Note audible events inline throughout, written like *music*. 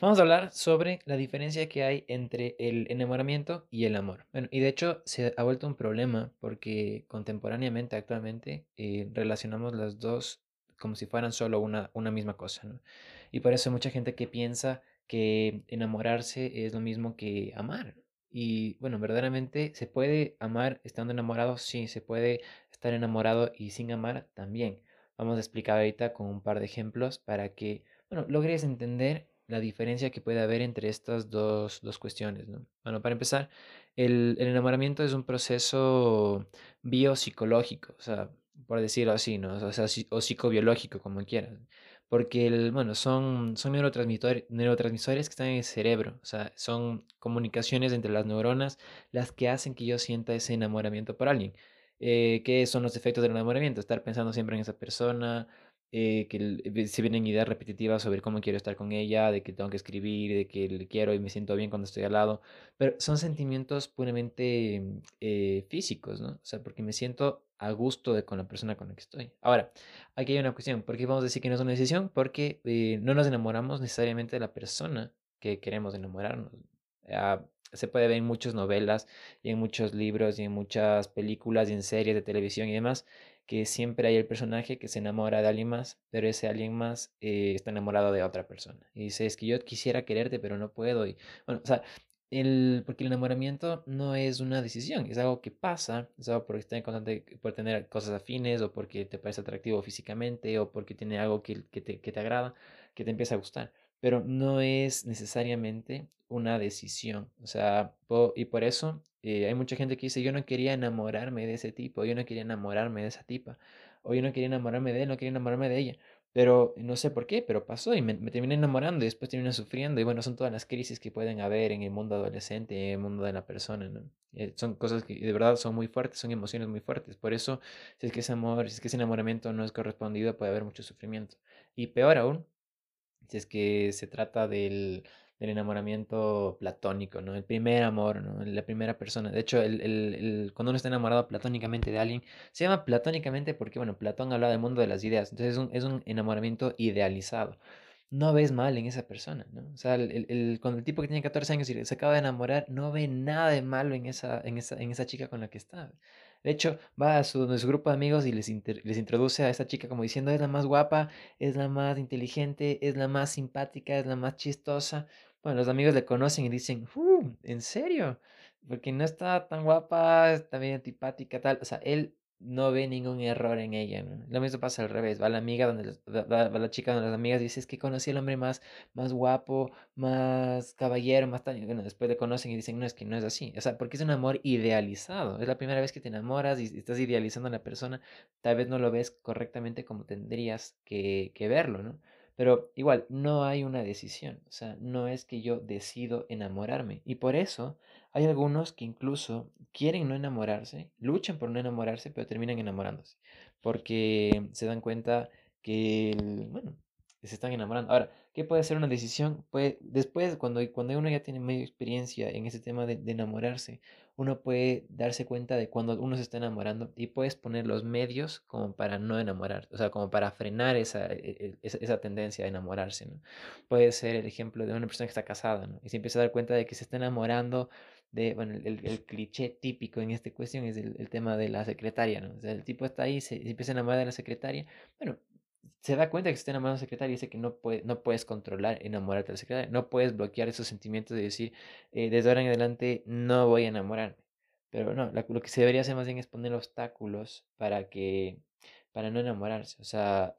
vamos a hablar sobre la diferencia que hay entre el enamoramiento y el amor. Bueno, y de hecho se ha vuelto un problema porque contemporáneamente, actualmente, eh, relacionamos las dos como si fueran solo una, una misma cosa, ¿no? Y por eso hay mucha gente que piensa que enamorarse es lo mismo que amar. Y bueno, verdaderamente se puede amar estando enamorado, sí, se puede estar enamorado y sin amar también. Vamos a explicar ahorita con un par de ejemplos para que, bueno, logres entender la diferencia que puede haber entre estas dos, dos cuestiones, ¿no? Bueno, para empezar, el, el enamoramiento es un proceso biopsicológico, o sea, por decirlo así, ¿no? O sea, o psicobiológico, como quieran. Porque, el, bueno, son, son neurotransmisores, neurotransmisores que están en el cerebro, o sea, son comunicaciones entre las neuronas las que hacen que yo sienta ese enamoramiento por alguien. Eh, ¿Qué son los efectos del enamoramiento? Estar pensando siempre en esa persona, eh, que se vienen ideas repetitivas sobre cómo quiero estar con ella, de que tengo que escribir, de que le quiero y me siento bien cuando estoy al lado, pero son sentimientos puramente eh, físicos, ¿no? O sea, porque me siento a gusto de, con la persona con la que estoy. Ahora, aquí hay una cuestión, ¿por qué vamos a decir que no es una decisión? Porque eh, no nos enamoramos necesariamente de la persona que queremos enamorarnos. Ah, se puede ver en muchas novelas y en muchos libros y en muchas películas y en series de televisión y demás, que siempre hay el personaje que se enamora de alguien más, pero ese alguien más eh, está enamorado de otra persona. Y dice, es que yo quisiera quererte, pero no puedo. Y bueno, o sea, el, porque el enamoramiento no es una decisión, es algo que pasa, es algo porque está en por tener cosas afines o porque te parece atractivo físicamente o porque tiene algo que, que, te, que te agrada, que te empieza a gustar pero no es necesariamente una decisión. O sea, y por eso eh, hay mucha gente que dice, yo no quería enamorarme de ese tipo, yo no quería enamorarme de esa tipa, o yo no quería enamorarme de él, no quería enamorarme de ella. Pero no sé por qué, pero pasó y me, terminé enamorando y después terminé sufriendo. Y bueno, son todas las crisis que pueden haber en el mundo adolescente, en el mundo de la persona, ¿no? Eh, son cosas que de verdad son muy fuertes, son emociones muy fuertes. Por eso, si es que ese amor, si es que ese enamoramiento no es correspondido, puede haber mucho sufrimiento. Y peor aún, si es que se trata del, del enamoramiento platónico, ¿no? El primer amor, ¿no? La primera persona. De hecho, el, el, el, cuando uno está enamorado platónicamente de alguien, se llama platónicamente porque, bueno, Platón habla del mundo de las ideas. Entonces es un, es un enamoramiento idealizado. No ves mal en esa persona, ¿no? O sea, el, cuando el tipo que tiene 14 años y se acaba de enamorar, no ve nada de malo en esa, en esa, en esa chica con la que está. De hecho, va a su, grupo de amigos y les, les introduce a esa chica como diciendo, es la más guapa, es la más inteligente, es la más simpática, es la más chistosa. Bueno, los amigos le conocen y dicen, uh, ¿en serio? Porque no está tan guapa, está bien antipática, tal. O sea, él no ve ningún error en ella. ¿no? Lo mismo pasa al revés. Va la amiga donde va, la chica donde las amigas dice es que conocí al hombre más, más guapo, más caballero, más tal. Bueno, después le conocen y dicen no, es que no es así. O sea, porque es un amor idealizado. Es la primera vez que te enamoras y estás idealizando a la persona. Tal vez no lo ves correctamente como tendrías que, que verlo, ¿no? Pero igual, no hay una decisión, o sea, no es que yo decido enamorarme. Y por eso hay algunos que incluso quieren no enamorarse, luchan por no enamorarse, pero terminan enamorándose. Porque se dan cuenta que, bueno, se están enamorando. Ahora, ¿qué puede ser una decisión? Pues después, cuando, cuando uno ya tiene medio experiencia en ese tema de, enamorarse, uno puede darse cuenta de cuando uno se está enamorando y puedes poner los medios como para no enamorar, o sea, como para frenar esa, e, e, esa, tendencia a enamorarse, ¿no? Puede ser el ejemplo de una persona que está casada, ¿no? Y se empieza a dar cuenta de que se está enamorando de, bueno, el, el, cliché típico en esta cuestión es el, el, tema de la secretaria, ¿no? O sea, el tipo está ahí, se, se empieza a enamorar de la secretaria, bueno, se da cuenta que está enamorado de secretaria y dice que no, puede, no puedes controlar enamorarte de la secretaria, no puedes bloquear esos sentimientos de decir, eh, desde ahora en adelante no voy a enamorarme. Pero no, lo que se debería hacer más bien es poner obstáculos para que, para no enamorarse, o sea,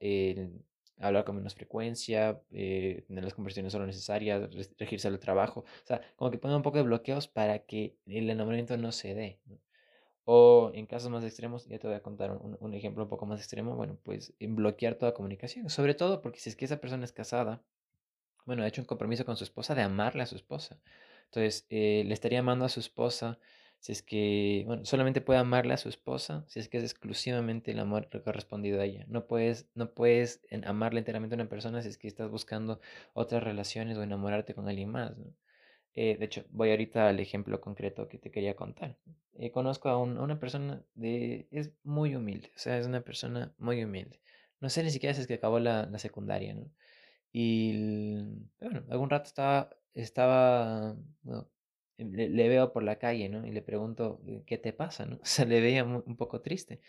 hablar con menos frecuencia, eh, tener las conversaciones solo necesarias, regirse al trabajo, o sea, como que poner un poco de bloqueos para que el enamoramiento no se dé. ¿no? O en casos más extremos, ya te voy a contar un, un, ejemplo un poco más extremo, bueno, pues en bloquear toda comunicación, sobre todo porque si es que esa persona es casada, bueno, ha hecho un compromiso con su esposa de amarle a su esposa. Entonces, eh, le estaría amando a su esposa si es que, bueno, solamente puede amarle a su esposa si es que es exclusivamente el amor correspondido a ella. No puedes, no puedes amarle enteramente a una persona si es que estás buscando otras relaciones o enamorarte con alguien más. ¿no? Eh, de hecho, voy ahorita al ejemplo concreto que te quería contar. Eh, conozco a, un, a, una persona de... es muy humilde, o sea, es una persona muy humilde. No sé ni siquiera si es que acabó la, la secundaria, ¿no? Y bueno, algún rato estaba, estaba, le, veo por la calle, ¿no? Y le pregunto, ¿qué te pasa, no? *laughs* O sea, le veía un poco triste.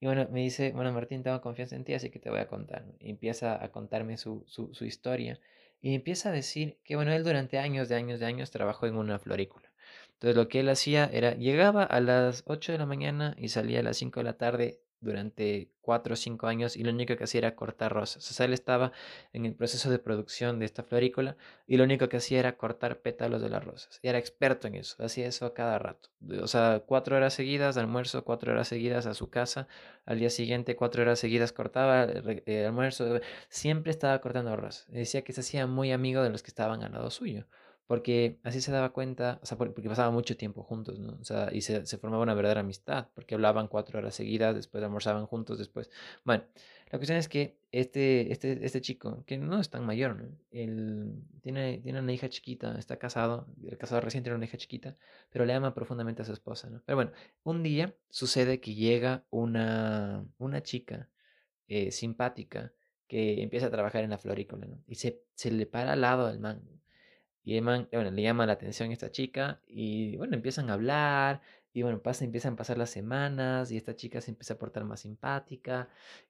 Y bueno, me dice, bueno, Martín, tengo confianza en ti, así que te voy a contar. Y empieza a contarme su, su, su historia. Y empieza a decir que, bueno, él durante años, de años, de años trabajó en una florícula. Entonces lo que él hacía era, llegaba a las 8 de la mañana y salía a las 5 de la tarde durante cuatro o cinco años y lo único que hacía era cortar rosas. O sea, él estaba en el proceso de producción de esta florícola y lo único que hacía era cortar pétalos de las rosas. Y era experto en eso, hacía eso cada rato. O sea, cuatro horas seguidas, almuerzo, cuatro horas seguidas a su casa, al día siguiente cuatro horas seguidas cortaba el eh, almuerzo, siempre estaba cortando rosas. Decía que se hacía muy amigo de los que estaban al lado suyo porque así se daba cuenta, o sea, porque pasaba mucho tiempo juntos, ¿no? O sea, y se, formaba una verdadera amistad, porque hablaban cuatro horas seguidas, después almorzaban juntos, después... Bueno, la cuestión es que este, este, este chico, que no es tan mayor, ¿no? Él tiene, tiene una hija chiquita, está casado, el casado recién tiene una hija chiquita, pero le ama profundamente a su esposa, ¿no? Pero bueno, un día sucede que llega una, una chica eh, simpática que empieza a trabajar en la florícola, ¿no? Y se, se le para al lado del man, y bueno, le llama la atención a esta chica y bueno, empiezan a hablar y bueno, pasa, empiezan a pasar las semanas y esta chica se empieza a portar más simpática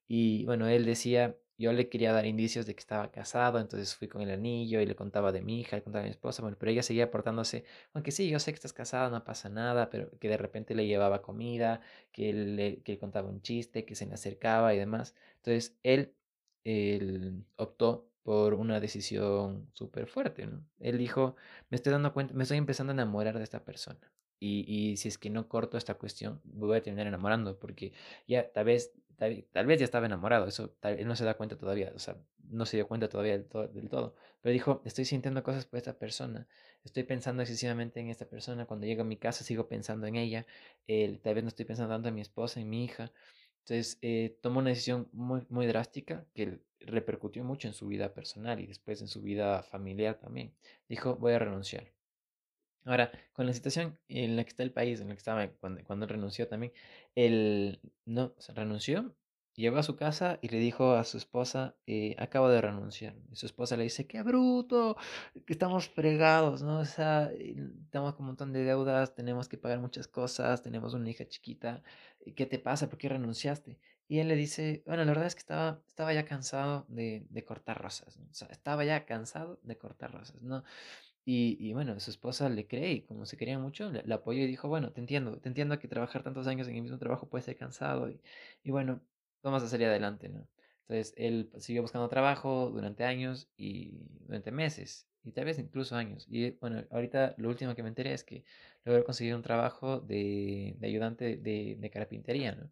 y bueno, él decía, yo le quería dar indicios de que estaba casado, entonces fui con el anillo y le contaba de mi hija, le contaba de mi esposa, bueno, pero ella seguía portándose, aunque sí, yo sé que estás casado, no pasa nada, pero que de repente le llevaba comida, que le, que le contaba un chiste, que se le acercaba y demás. Entonces él, él optó por una decisión súper fuerte, ¿no? Él dijo, me estoy dando cuenta, me estoy empezando a enamorar de esta persona. Y, y si es que no corto esta cuestión, voy a terminar enamorando, porque ya tal vez, tal, vez ya estaba enamorado, eso tal, él no se da cuenta todavía, o sea, no se dio cuenta todavía del, todo. Pero dijo, estoy sintiendo cosas por esta persona, estoy pensando excesivamente en esta persona, cuando llego a mi casa sigo pensando en ella, él, tal vez no estoy pensando tanto en mi esposa, en mi hija. Entonces eh, tomó una decisión muy, muy drástica que repercutió mucho en su vida personal y después en su vida familiar también. Dijo, voy a renunciar. Ahora, con la situación en la que está el país, en la que estaba cuando, cuando renunció también, él no, renunció Llegó a su casa y le dijo a su esposa, eh, acabo de renunciar. Y su esposa le dice, qué bruto, que estamos fregados, ¿no? O sea, estamos con un montón de deudas, tenemos que pagar muchas cosas, tenemos una hija chiquita, ¿qué te pasa? ¿Por qué renunciaste? Y él le dice, bueno, la verdad es que estaba, estaba ya cansado de, de cortar rosas, ¿no? O sea, estaba ya cansado de cortar rosas, ¿no? Y, y, bueno, su esposa le cree y como se quería mucho, le, apoyó y dijo, bueno, te entiendo, te entiendo que trabajar tantos años en el mismo trabajo puede ser cansado. Y, y bueno, vamos a salir adelante, ¿no? Entonces él siguió buscando trabajo durante años y durante meses y tal vez incluso años. Y bueno, ahorita lo último que me enteré es que logró conseguir un trabajo de, de ayudante de, de, carpintería, ¿no?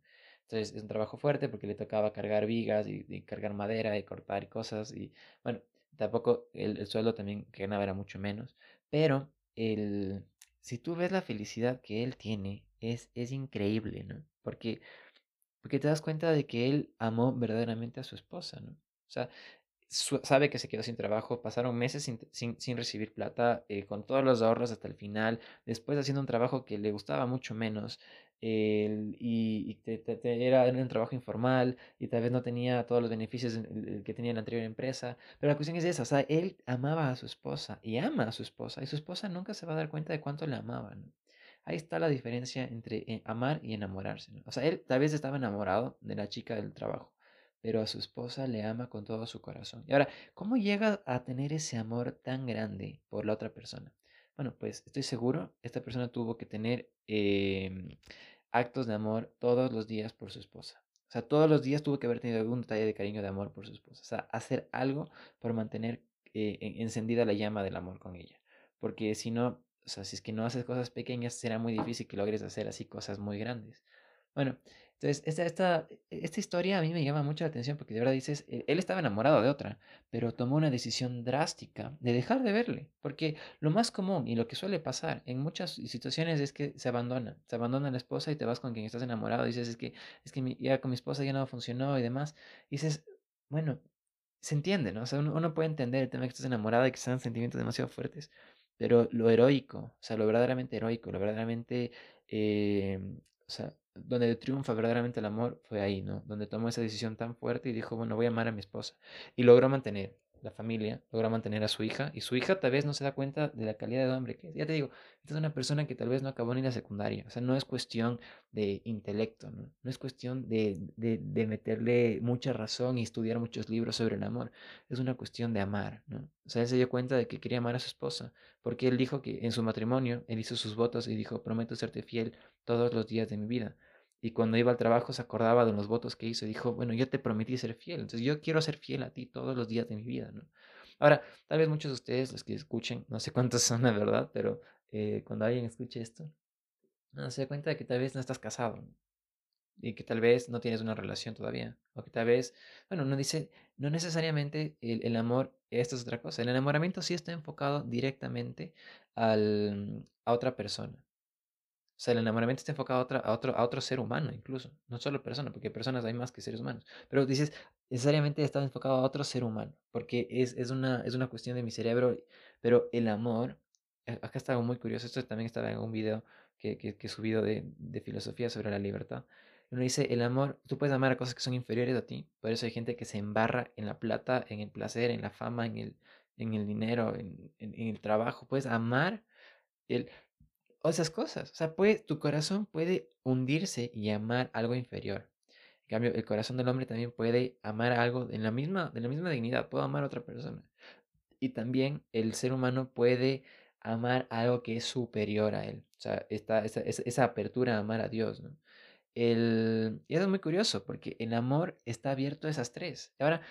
Entonces es un trabajo fuerte porque le tocaba cargar vigas y, cargar madera y cortar cosas y bueno, tampoco el, el, sueldo también que ganaba era mucho menos, pero el, si tú ves la felicidad que él tiene es, es increíble, ¿no? Porque porque te das cuenta de que él amó verdaderamente a su esposa, ¿no? O sea, sabe que se quedó sin trabajo, pasaron meses sin, sin, sin recibir plata, eh, con todos los ahorros hasta el final, después haciendo un trabajo que le gustaba mucho menos, y, y te, era un trabajo informal y tal vez no tenía todos los beneficios que tenía en la anterior empresa, pero la cuestión es esa, o sea, él amaba a su esposa y ama a su esposa y su esposa nunca se va a dar cuenta de cuánto le amaba, ¿no? Ahí está la diferencia entre eh, amar y enamorarse. O sea, él tal vez estaba enamorado de la chica del trabajo, pero a su esposa le ama con todo su corazón. Y ahora, ¿cómo llega a tener ese amor tan grande por la otra persona? Bueno, pues estoy seguro, esta persona tuvo que tener em, actos de amor todos los días por su esposa. O sea, todos los días tuvo que haber tenido algún detalle de cariño, de amor por su esposa. O sea, hacer algo por mantener eh, encendida la llama del amor con ella. Porque si no, o sea, si es que no haces cosas pequeñas, será muy difícil que logres hacer así cosas muy grandes. Bueno, entonces esta, esta, esta historia a mí me llama mucho la atención porque de verdad dices, e, él estaba enamorado de otra, pero tomó una decisión drástica de dejar de verle, porque lo más común y lo que suele pasar en muchas situaciones es que se abandona, se abandona la esposa y te vas con quien estás enamorado, dices, es que, es que ya con mi esposa ya no funcionó y demás, dices, bueno, se entiende, ¿no? O sea, uno, puede entender el tema de que estás enamorado y que sean sentimientos demasiado fuertes, pero lo heroico, o sea, lo verdaderamente heroico, lo verdaderamente, eh, o sea, donde triunfa verdaderamente el amor fue ahí, ¿no? Donde tomó esa decisión tan fuerte y dijo, bueno, voy a amar a mi esposa. Y logró mantener. la familia, logra mantener a su hija y su hija tal vez no se da cuenta de la calidad de hombre que es. Ya te digo, esta es una persona que tal vez no acabó ni la secundaria, o sea, no es cuestión de intelecto, no, no es cuestión de, de, de, meterle mucha razón y estudiar muchos libros sobre el amor, es una cuestión de amar, ¿no? O sea, él se dio cuenta de que quería amar a su esposa, porque él dijo que en su matrimonio, él hizo sus votos y dijo, prometo serte fiel todos los días de mi vida. Y cuando iba al trabajo se acordaba de los votos que hizo y dijo, bueno, yo te prometí ser fiel, entonces yo quiero ser fiel a ti todos los días de mi vida, ¿no? Ahora, tal vez muchos de ustedes, los que escuchen, no sé cuántos *laughs* son la verdad, pero eh, cuando alguien escuche esto, no, se da cuenta de que tal vez no estás casado y que tal vez no tienes una relación todavía, o que tal vez, bueno, no dice, no necesariamente el, el amor, esto es otra cosa, el enamoramiento sí está enfocado directamente al, a otra persona. O sea, el enamoramiento está enfocado a, otra, a, otro, a otro ser humano, incluso. No solo persona, porque personas hay más que seres humanos. Pero dices, necesariamente está enfocado a otro ser humano, porque es, es, una, es una cuestión de mi cerebro. Pero el amor, acá está algo muy curioso. Esto también estaba en un video que, que, que he subido de, de filosofía sobre la libertad. Uno dice, el amor, tú puedes amar a cosas que son inferiores a ti. Por eso hay gente que se embarra en la plata, en el placer, en la fama, en el, en el dinero, en, en, en el trabajo. Puedes amar el, o esas cosas. O sea, puede, tu corazón puede hundirse y amar algo inferior. En cambio, el corazón del hombre también puede amar algo en la misma, de la misma dignidad. Puedo amar a otra persona. Y también el ser humano puede amar algo que es superior a él. O sea, esta, esa, esa, apertura a amar a Dios. ¿no? El, y eso es muy curioso porque el amor está abierto a esas tres. Ahora,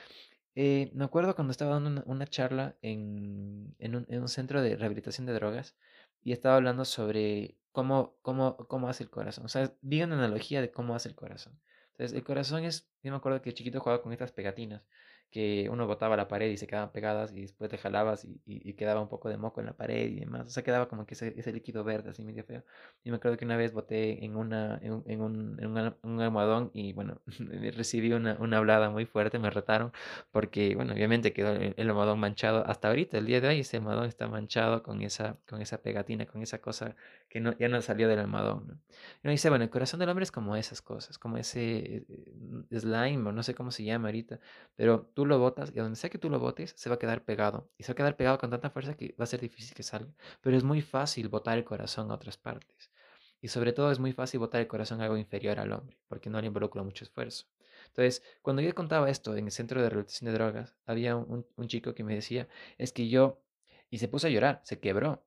eh, me acuerdo cuando estaba dando una, charla en, en un centro de rehabilitación de drogas y estaba hablando sobre cómo, cómo, cómo hace el corazón. O sea, vi una analogía de cómo hace el corazón. Entonces, el corazón es, yo me acuerdo que chiquito jugaba con estas pegatinas que uno botaba la pared y se quedaban pegadas y después te jalabas y, y, y, quedaba un poco de moco en la pared y demás. O sea, quedaba como que ese, ese líquido verde así medio feo. Y me acuerdo que una vez boté en, una, en, en, un, en un, un, almohadón y bueno, *laughs* recibí una, una hablada muy fuerte, me retaron porque, bueno, obviamente quedó el, el, almohadón manchado. Hasta ahorita, el día de hoy, ese almohadón está manchado con esa, con esa pegatina, con esa cosa que no, ya no salió del almohadón. ¿no? Y uno dice, bueno, el corazón del hombre es como esas cosas, como ese slime o no sé cómo se llama ahorita, pero tú lo botas y a donde sea que tú lo botes, se va a quedar pegado. Y se va a quedar pegado con tanta fuerza que va a ser difícil que salga. Pero es muy fácil botar el corazón a otras partes. Y sobre todo es muy fácil botar el corazón a algo inferior al hombre, porque no le involucra mucho esfuerzo. Entonces, cuando yo contaba esto en el centro de rehabilitación de drogas, había un, un chico que me decía, es que yo, y se puso a llorar, se quebró,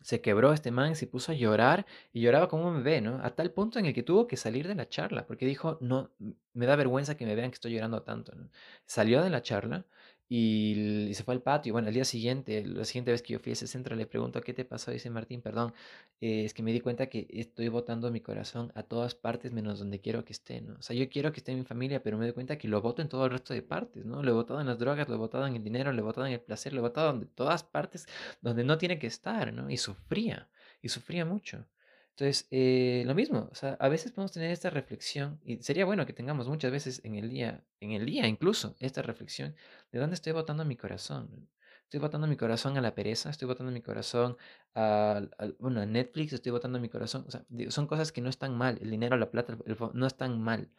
se quebró este man, se puso a llorar y lloraba como un bebé, ¿no? A tal punto en el que tuvo que salir de la charla, porque dijo, no, me da vergüenza que me vean que estoy llorando tanto. Salió de la charla y, y, se fue al patio. Bueno, el día siguiente, la siguiente vez que yo fui a ese centro, le pregunto, ¿qué te pasó? Dice Martín, perdón, eh, es que me di cuenta que estoy botando mi corazón a todas partes menos donde quiero que esté, ¿no? O sea, yo quiero que esté en mi familia, pero me doy cuenta que lo voto en todo el resto de partes, ¿no? Lo he botado en las drogas, lo he botado en el dinero, lo he botado en el placer, lo he botado en todas partes donde no tiene que estar, ¿no? Y sufría, y sufría mucho. Entonces, eh, lo mismo, o sea, a veces podemos tener esta reflexión y sería bueno que tengamos muchas veces en el día, en el día incluso, esta reflexión de dónde estoy botando mi corazón. Estoy botando mi corazón a la pereza, estoy botando mi corazón a, bueno, Netflix, estoy botando mi corazón, o sea, son cosas que no están mal, el dinero, la plata, el, no están mal.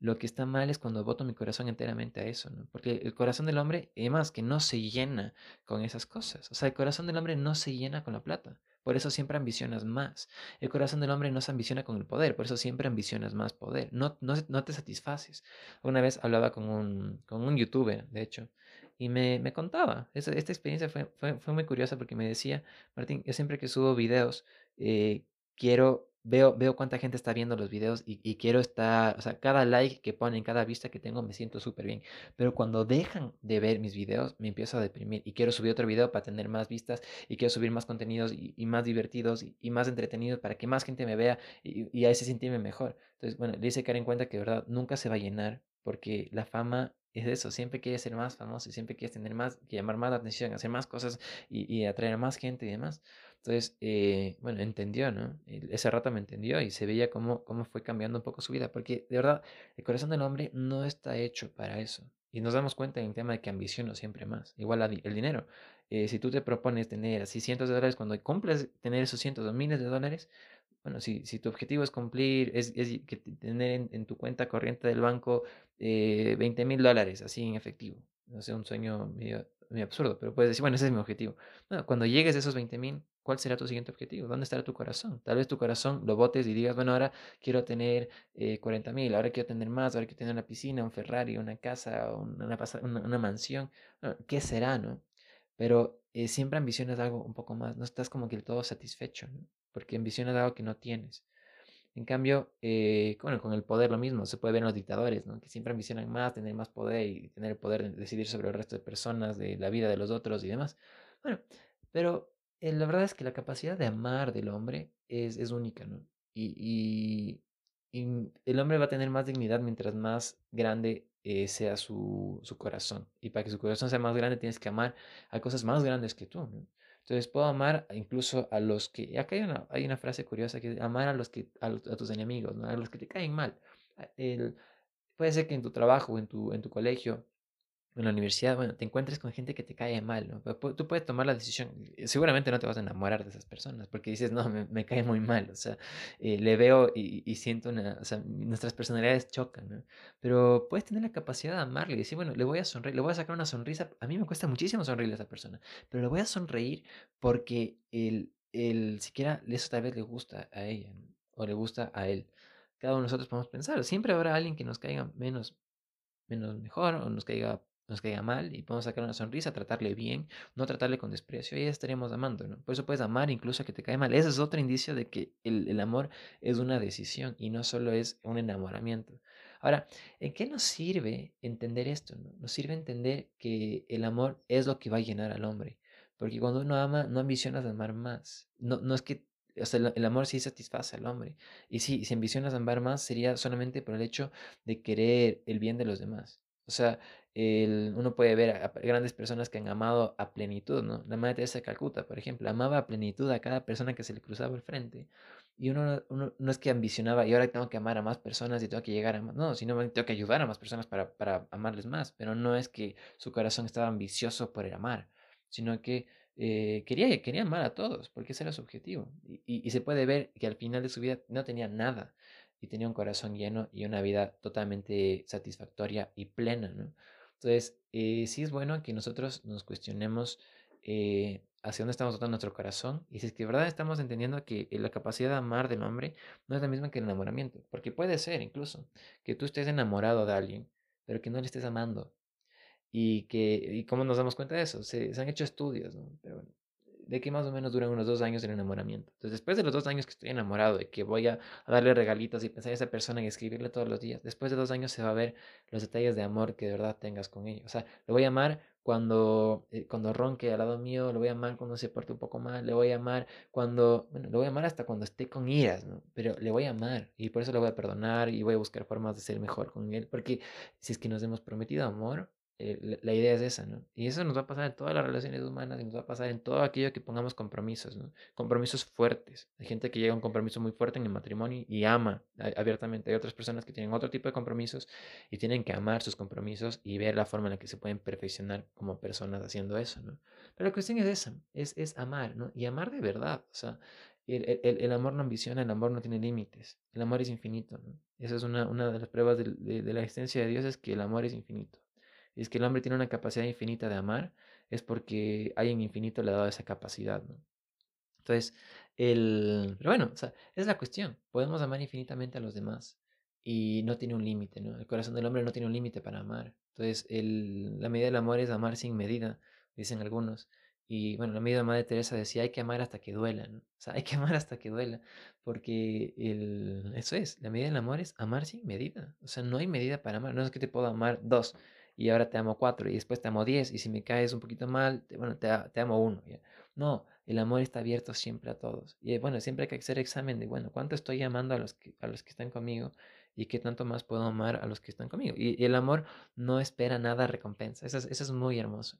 Lo que está mal es cuando voto mi corazón enteramente a eso, ¿no? Porque el corazón del hombre, además, que no se llena con esas cosas. O sea, el corazón del hombre no se llena con la plata. Por eso siempre ambicionas más. El corazón del hombre no se ambiciona con el poder, por eso siempre ambicionas más poder. No, no, no te satisfaces. Una vez hablaba con un, con un youtuber, de hecho, y me, me contaba. Esta, experiencia fue, fue, fue, muy curiosa porque me decía, Martín, yo siempre que subo videos, eh, quiero veo, veo cuánta gente está viendo los videos y, y, quiero estar, o sea, cada like que ponen, cada vista que tengo, me siento súper bien. Pero cuando dejan de ver mis videos, me empiezo a deprimir y quiero subir otro video para tener más vistas y quiero subir más contenidos y, y más divertidos y, y, más entretenidos para que más gente me vea y, y a ese sentirme mejor. Entonces, bueno, le dice caer en cuenta que, de verdad, nunca se va a llenar porque la fama es eso, siempre quieres ser más famoso, siempre quieres tener más, llamar más la atención, hacer más cosas y, y atraer a más gente y demás. Entonces, eh, bueno, entendió, ¿no? Ese rato me entendió y se veía cómo, cómo fue cambiando un poco su vida, porque de verdad, el corazón del hombre no está hecho para eso. Y nos damos cuenta en el tema de que ambiciono siempre más. Igual el dinero. Eh, si tú te propones tener así cientos de dólares, cuando cumples tener esos cientos o miles de dólares, bueno, si, si tu objetivo es cumplir, es, es que tener en, tu cuenta corriente del banco eh, 20 mil dólares, así en efectivo. No sé, un sueño medio muy absurdo, pero puedes decir, bueno, ese es mi objetivo. cuando llegues a esos 20 mil, ¿cuál será tu siguiente objetivo? ¿Dónde estará tu corazón? Tal vez tu corazón lo botes y digas, bueno, ahora quiero tener eh, 40 mil, ahora quiero tener más, ahora quiero tener una piscina, un Ferrari, una casa, una, una, mansión. ¿Qué será, no? Pero eh, siempre ambicionas algo un poco más, no estás como que todo satisfecho. Porque ambicionas algo que no tienes. En cambio, eh, bueno, con el poder lo mismo, se puede ver en los dictadores, ¿no? que siempre ambicionan más, tener más poder y tener el poder de decidir sobre el resto de personas, de la vida de los otros y demás. Bueno, pero eh, la verdad es que la capacidad de amar del hombre es, es única, ¿no? Y, el hombre va a tener más dignidad mientras más grande eh, sea su, su corazón. Y para que su corazón sea más grande, tienes que amar a cosas más grandes que tú, ¿no? Entonces puedo amar incluso a los que, acá hay una, hay una frase curiosa que amar a los que, a, tus enemigos, ¿no? a los que te caen mal. El, puede ser que en tu trabajo, en tu, en tu colegio, en la universidad, bueno, te encuentres con gente que te cae mal, ¿no? Tú puedes tomar la decisión, seguramente no te vas a enamorar de esas personas, porque dices, no, me, cae muy mal, o sea, eh, le veo y, y, siento una, o sea, nuestras personalidades chocan, ¿no? Pero puedes tener la capacidad de amarle y decir, bueno, le voy a sonreír, le voy a sacar una sonrisa, a mí me cuesta muchísimo sonreírle a esa persona, pero le voy a sonreír porque el, el siquiera eso tal vez le gusta a ella, o le gusta a él. Cada uno de nosotros podemos pensar, siempre habrá alguien que nos caiga menos, menos mejor o nos caiga nos caiga mal y podemos sacar una sonrisa, tratarle bien, no tratarle con desprecio y ya estaríamos amando, ¿no? Por eso puedes amar incluso a que te cae mal. Ese es otro indicio de que el, amor es una decisión y no solo es un enamoramiento. Ahora, ¿en qué nos sirve entender esto? No? Nos sirve entender que el amor es lo que va a llenar al hombre. Porque cuando uno ama, no ambicionas amar más. No, no es que o sea, el, amor sí satisface al hombre. Y sí, si ambicionas amar más, sería solamente por el hecho de querer el bien de los demás. O sea, el, uno puede ver a, grandes personas que han amado a plenitud, ¿no? La Madre Teresa de Calcuta, por ejemplo, amaba a plenitud a cada persona que se le cruzaba al frente. Y uno, no es que ambicionaba y ahora tengo que amar a más personas y tengo que llegar a más, no, sino tengo que ayudar a más personas para, para amarles más, pero no es que su corazón estaba ambicioso por el amar, sino que eh, quería, quería amar a todos, porque ese era su objetivo. Y, y se puede ver que al final de su vida no tenía nada y tenía un corazón lleno y una vida totalmente satisfactoria y plena, ¿no? Entonces, eh, sí es bueno que nosotros nos cuestionemos eh, hacia dónde estamos dando nuestro corazón y si es que de verdad estamos entendiendo que la capacidad de amar del hombre no es la misma que el enamoramiento, porque puede ser incluso que tú estés enamorado de alguien, pero que no le estés amando. Y que, ¿y cómo nos damos cuenta de eso? Se, se han hecho estudios, ¿no? Pero bueno, de que más o menos duran unos dos años el enamoramiento. Entonces, después de los dos años que estoy enamorado, de que voy a, darle regalitos y pensar en esa persona y escribirle todos los días, después de dos años se va a ver los detalles de amor que de verdad tengas con ella. O sea, le voy a amar cuando, eh, cuando ronque al lado mío, le voy a amar cuando se porte un poco mal, le voy a amar cuando, bueno, le voy a amar hasta cuando esté con iras. Pero le voy a amar y por eso le voy a perdonar y voy a buscar formas de ser mejor con él, porque si es que nos hemos prometido amor, eh, la, idea es esa, ¿no? Y eso nos va a pasar en todas las relaciones humanas y nos va a pasar en todo aquello que pongamos compromisos, ¿no? Compromisos fuertes. Hay gente que llega a un compromiso muy fuerte en el matrimonio y ama abiertamente. Hay otras personas que tienen otro tipo de compromisos y tienen que amar sus compromisos y ver la forma en la que se pueden perfeccionar como personas haciendo eso, ¿no? Pero la cuestión es esa, es, es amar, ¿no? Y amar de verdad, o sea, el, amor no ambiciona, el amor no tiene límites, el amor es infinito, ¿no? Esa es una, una de las pruebas de, de, la existencia de Dios, es que el amor es infinito es que el hombre tiene una capacidad infinita de amar, es porque hay en infinito le ha dado esa capacidad, ¿no? Entonces, el... Pero bueno, es la cuestión. Podemos amar infinitamente a los demás y no tiene un límite, ¿no? El corazón del hombre no tiene un límite para amar. Entonces, el... la medida del amor es amar sin medida, dicen algunos. Y bueno, la medida de Madre Teresa decía, hay que amar hasta que duela, ¿no? O sea, *laughs* hay que amar hasta que duela, porque el... eso es, la medida del amor es amar sin medida. O sea, no hay medida para amar. No es que te puedo amar dos, y ahora te amo cuatro y después te amo diez y si me caes un poquito mal, bueno, te, te amo uno. No, el amor está abierto siempre a todos. Y bueno, siempre hay que hacer examen de, bueno, ¿cuánto estoy amando a los que, a los que están conmigo? ¿Y qué tanto más puedo amar a los que están conmigo? Y, el amor no espera nada recompensa. Eso es, eso es muy hermoso.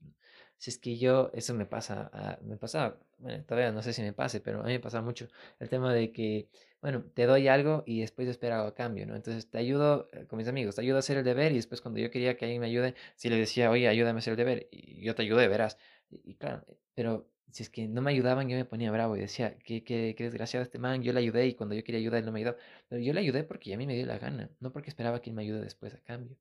Si es que yo, eso me pasa, me pasa, bueno, todavía no sé si me pase, pero a mí me pasa mucho el tema de que bueno, te doy algo y después espero algo a cambio, ¿no? Entonces te ayudo eh, con mis amigos, te ayudo a hacer el deber y después cuando yo quería que alguien me ayude, si le decía, oye, ayúdame a hacer el deber, y yo te ayudé, verás. Y, claro, eh, pero si es que no me ayudaban, yo me ponía bravo y decía, qué, qué, qué desgraciado este man, yo le ayudé y cuando yo quería ayudar él no me ayudó. Pero yo le ayudé porque a mí me dio la gana, no porque esperaba que él me ayude después a cambio.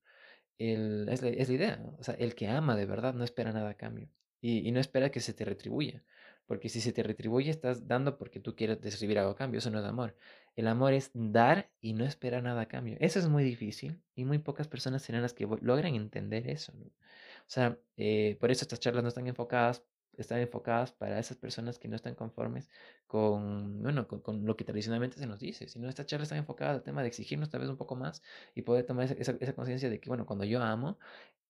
El, es, la, idea, o sea, el que ama de verdad no espera nada a cambio y, no espera que se te retribuya, porque si se te retribuye estás dando porque tú quieres recibir algo a cambio, eso no es amor. El amor es dar y no esperar nada a cambio. Eso es muy difícil y muy pocas personas serán las que logran entender eso. O sea, eh, por eso estas charlas no están enfocadas están enfocadas para esas personas que no están conformes con, bueno, con, lo que tradicionalmente se nos dice, sino estas charlas están enfocadas al tema de exigirnos tal vez un poco más y poder tomar esa, esa, conciencia de que, bueno, cuando yo amo,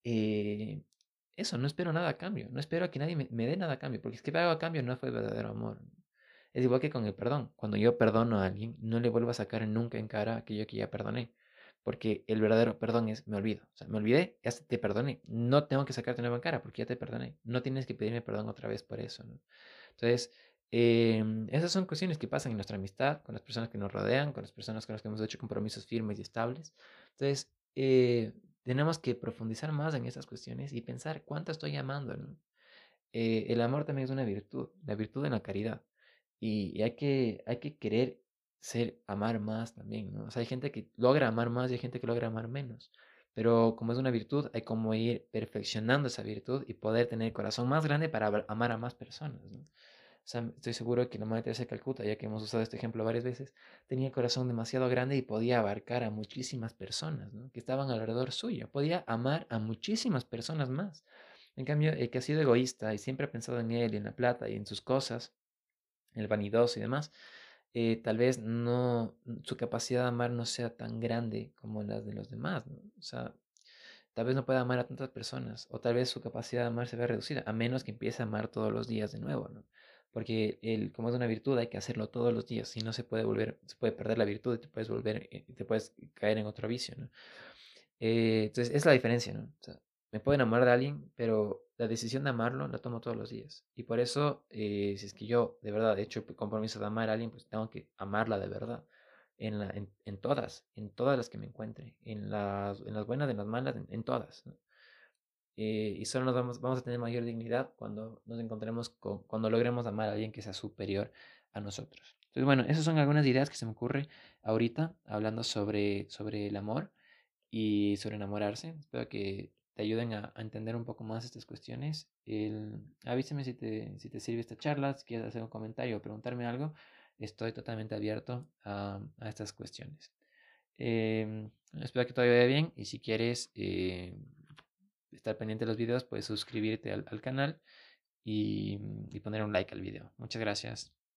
eh, eso, no espero nada a cambio, no espero a que nadie me, me dé nada a cambio, porque es que me a cambio no fue verdadero amor. Es igual que con el perdón, cuando yo perdono a alguien, no le vuelvo a sacar nunca en cara aquello que ya perdoné porque el verdadero perdón es me olvido. O sea, me olvidé, ya te perdoné. No tengo que sacarte nueva en cara porque ya te perdoné. No tienes que pedirme perdón otra vez por eso. ¿no? Entonces, eh, esas son cuestiones que pasan en nuestra amistad, con las personas que nos rodean, con las personas con las que hemos hecho compromisos firmes y estables. Entonces, eh, tenemos que profundizar más en esas cuestiones y pensar cuánto estoy amando. ¿no? Eh, el amor también es una virtud, la virtud de la caridad. Y, y hay, que, hay que querer ser amar más también, ¿no? O sea, hay gente que logra amar más y hay gente que logra amar menos. Pero como es una virtud, hay como ir perfeccionando esa virtud y poder tener corazón más grande para amar a más personas, ¿no? O sea, estoy seguro que la Madre Teresa de Calcuta, ya que hemos usado este ejemplo varias veces, tenía corazón demasiado grande y podía abarcar a muchísimas personas, ¿no? Que estaban alrededor suyo. Podía amar a muchísimas personas más. En cambio, el que ha sido egoísta y siempre ha pensado en él y en la plata y en sus cosas, el vanidoso y demás, eh, tal vez no, su capacidad de amar no sea tan grande como las de los demás. O sea, tal vez no pueda amar a tantas personas, o tal vez su capacidad de amar se vea reducida, a menos que empiece a amar todos los días de nuevo. Porque el, como es una virtud, hay que hacerlo todos los días, si no se puede volver, se puede perder la virtud y te puedes volver, eh, te puedes caer en otro vicio. Eh, entonces, es la diferencia, ¿no? Me puedo enamorar de alguien, pero la decisión de amarlo la tomo todos los días. Y por eso, eh, si es que yo de verdad he hecho el compromiso de amar a alguien, pues tengo que amarla de verdad. En, la, en, todas, en todas las que me encuentre, en las, en las buenas, en las malas, en, todas. Eh, y solo nos vamos, vamos a tener mayor dignidad cuando nos encontremos con, cuando logremos amar a alguien que sea superior a nosotros. Entonces, bueno, esas son algunas ideas que se me ocurren ahorita hablando sobre, sobre el amor y sobre enamorarse. Espero que te ayuden a, entender un poco más estas cuestiones. El, avísame si te, si te sirve esta charla, si quieres hacer un comentario o preguntarme algo. Estoy totalmente abierto a, a estas cuestiones. Eh, espero que todo vaya bien y si quieres eh, estar pendiente de los videos, puedes suscribirte al, al canal y, y poner un like al video. Muchas gracias.